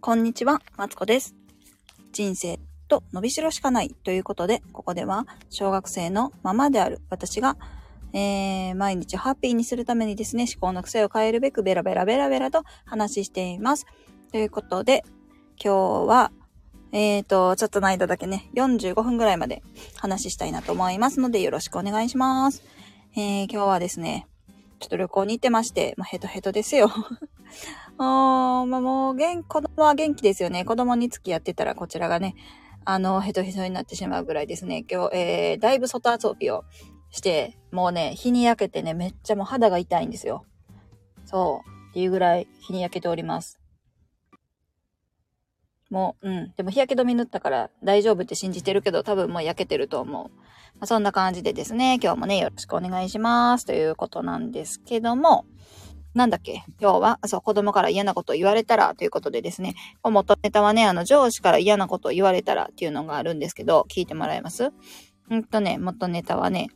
こんにちは、マツコです。人生と伸びしろしかないということで、ここでは小学生のままである私が、えー、毎日ハッピーにするためにですね、思考の癖を変えるべくベラベラベラベラと話しています。ということで、今日は、えーと、ちょっとの間だけね、45分ぐらいまで話したいなと思いますので、よろしくお願いします。えー、今日はですね、ちょっと旅行に行ってまして、もうヘトヘトですよ。あーまあ、もう、元、子供は元気ですよね。子供に付き合ってたらこちらがね、あの、ヘトヘトになってしまうぐらいですね。今日、えー、だいぶ外遊びをして、もうね、日に焼けてね、めっちゃもう肌が痛いんですよ。そう。っていうぐらい日に焼けております。もう、うん。でも日焼け止め塗ったから大丈夫って信じてるけど、多分もう焼けてると思う。まあ、そんな感じでですね、今日もね、よろしくお願いします。ということなんですけども、なんだっけ？今日は、そう、子供から嫌なことを言われたらということでですね、元ネタはね、あの、上司から嫌なことを言われたらっていうのがあるんですけど、聞いてもらえます？うんとね、元ネタはね、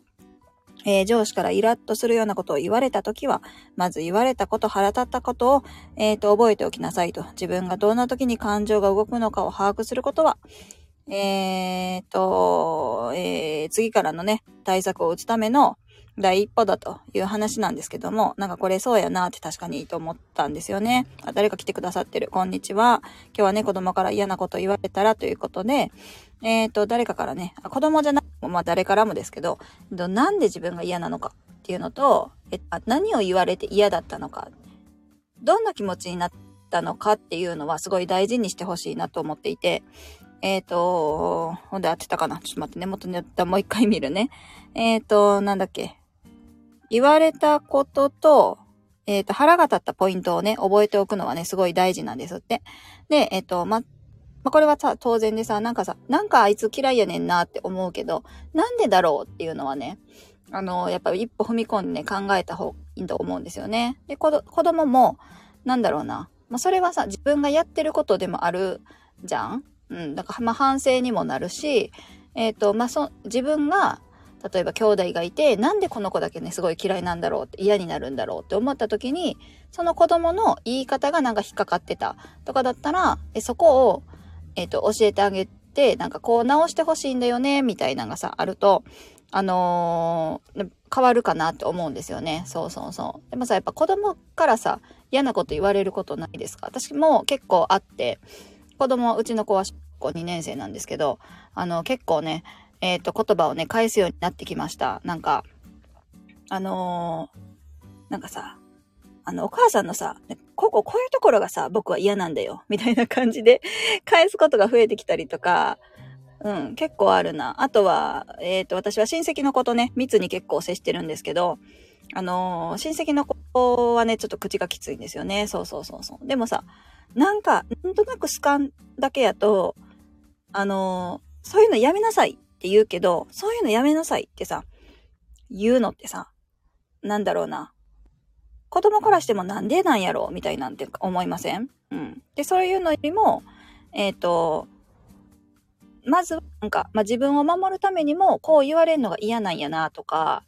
えー上司からイラッとするようなことを言われたときは、まず言われたこと、腹立ったことを、えっ、と、覚えておきなさいと。自分がどんな時に感情が動くのかを把握することは、えっ、と、えー次からのね、対策を打つための第一歩だという話なんですけども、なんかこれそうやなって確かにいいと思ったんですよね。あ誰か来てくださってる。こんにちは。今日はね、子供から嫌なこと言われたらということで、えっ、と、誰かからね、子供じゃなくても、まあ誰からもですけど、なんで自分が嫌なのかっていうのと、えあ何を言われて嫌だったのか、どんな気持ちになったのかっていうのはすごい大事にしてほしいなと思っていて、えっ、と、ほんで合ってたかなちょっと待ってね、元ネタもう一回見るね。えっ、と、なんだっけ。言われたことと、えっ、と、腹が立ったポイントをね、覚えておくのはね、すごい大事なんですって。で、えっ、と、ま、ま、これはさ、当然でさ、なんかさ、なんかあいつ嫌いやねんなって思うけど、なんでだろうっていうのはね、あの、やっぱり一歩踏み込んでね、考えた方がいいと思うんですよね。で、子供も、なんだろうな。まあ、それはさ、自分がやってることでもあるじゃん？うん。だから、まあ、反省にもなるし、えっ、と、まあ、そ、自分が、例えば兄弟がいて、なんでこの子だけね、すごい嫌いなんだろう、嫌になるんだろうって思った時に、その子供の言い方がなんか引っかかってたとかだったら、そこを、えっ、と、教えてあげて、なんかこう直してほしいんだよね、みたいなのがさ、あると、あのー変わるかなって思うんですよね。そうそうそう。でもさ、やっぱ子供からさ、嫌なこと言われることないですか？私も結構あって、子供、うちの子は小学校2年生なんですけど、あの、結構ね、えっ、と、言葉をね、返すようになってきました。なんか、あのーなんかさ、あの、お母さんのさ、ここ、こういうところがさ、僕は嫌なんだよ、みたいな感じで返すことが増えてきたりとか、うん、結構あるな。あとは、えっ、と、私は親戚の子とね、密に結構接してるんですけど、あのー親戚の子はね、ちょっと口がきついんですよね。そうそうそうそう。でもさ、なんか、なんとなくスカンだけやと、あのーそういうのやめなさいって言うけど、そういうのやめなさいってさ、言うのってさ、なんだろうな。子供からしてもなんでなんやろう？みたいなんて思いません？うん。で、そういうのよりも、えっ、と、まずは、なんか、まあ、自分を守るためにも、こう言われるのが嫌なんやなとか、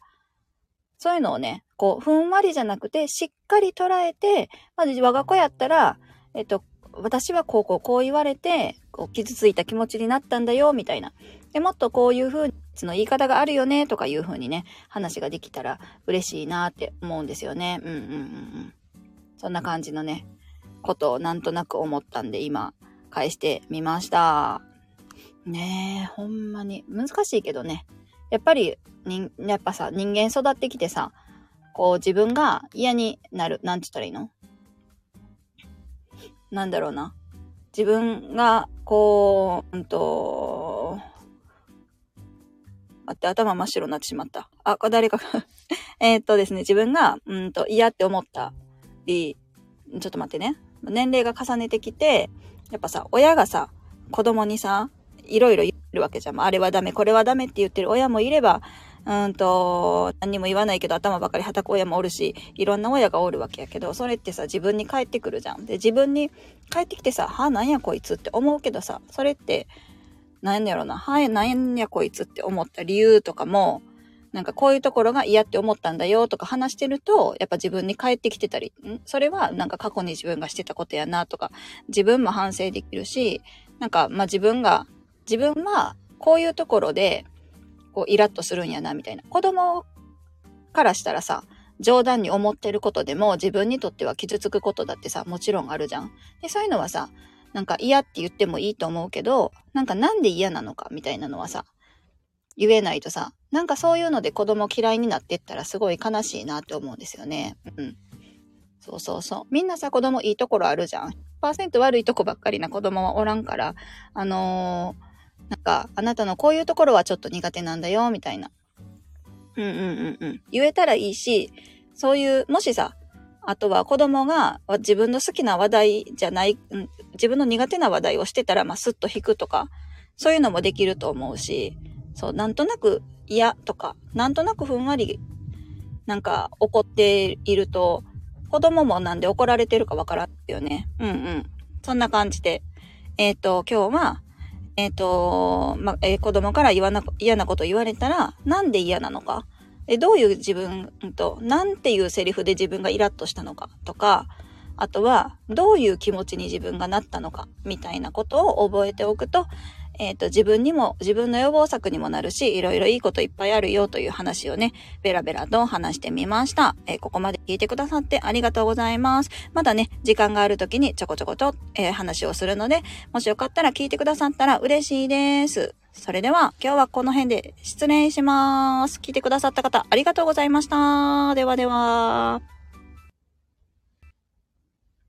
そういうのをね、こう、ふんわりじゃなくて、しっかり捉えて、まず我が子やったら、えっと、私はこうこうこう言われて、こう傷ついた気持ちになったんだよ、みたいな。で、もっとこういう風の言い方があるよね、とかいう風にね、話ができたら嬉しいなって思うんですよね。うんうんうんうん。そんな感じのね、ことをなんとなく思ったんで、今、返してみました。ねえ、ほんまに。難しいけどね。やっぱり、人、やっぱさ、人間育ってきてさ、こう自分が嫌になる、なんて言ったらいいの？なんだろうな。自分が、こう、うんと、待って、頭真っ白になってしまった。あ、これ誰か えっとですね、自分が、うんと、嫌って思ったり、ちょっと待ってね。年齢が重ねてきて、やっぱさ、親がさ、子供にさ、いろいろ言ってるわけじゃん。あれはダメ、これはダメって言ってる親もいれば、うんと、何も言わないけど頭ばかり叩く親もおるし、いろんな親がおるわけやけど、それってさ、自分に返ってくるじゃん。で、自分に返ってきてさ、はあ、なんやこいつって思うけどさ、それって、なんやろな、はあ、なんやこいつって思った理由とかも、なんかこういうところが嫌って思ったんだよとか話してると、やっぱ自分に返ってきてたり、ん？それはなんか過去に自分がしてたことやなとか、自分も反省できるし、なんかまあ自分が、自分はこういうところで、こうイラッとするんやなみたいな。子供からしたらさ、冗談に思ってることでも自分にとっては傷つくことだってさ、もちろんあるじゃん。で、そういうのはさ、なんか嫌って言ってもいいと思うけど、なんかなんで嫌なのかみたいなのはさ、言えないとさ、なんかそういうので子供嫌いになってったらすごい悲しいなって思うんですよね。うん。そうそうそう。みんなさ、子供いいところあるじゃん。100%悪いとこばっかりな子供はおらんから、あのー、なんか、あなたのこういうところはちょっと苦手なんだよ、みたいな。うんうんうんうん。言えたらいいし、そういう、もしさ、あとは子供が自分の好きな話題じゃない、うん、自分の苦手な話題をしてたら、まあ、スッと引くとか、そういうのもできると思うし、そう、なんとなく嫌とか、なんとなくふんわり、なんか怒っていると、子供もなんで怒られてるかわからんよね。うんうん。そんな感じで。えっ、ー、と、今日は、えっ、ー、と、ま、えー、子供から言わな、嫌なこと言われたら、なんで嫌なのか？え、どういう自分と、なんていうセリフで自分がイラッとしたのかとか、あとは、どういう気持ちに自分がなったのか、みたいなことを覚えておくと、えっ、ー、と、自分にも、自分の予防策にもなるし、いろいろいいこといっぱいあるよという話をね、ベラベラと話してみました。えー、ここまで聞いてくださってありがとうございます。まだね、時間がある時にちょこちょこと、えー、話をするので、もしよかったら聞いてくださったら嬉しいです。それでは、今日はこの辺で失礼します。聞いてくださった方、ありがとうございました。ではでは。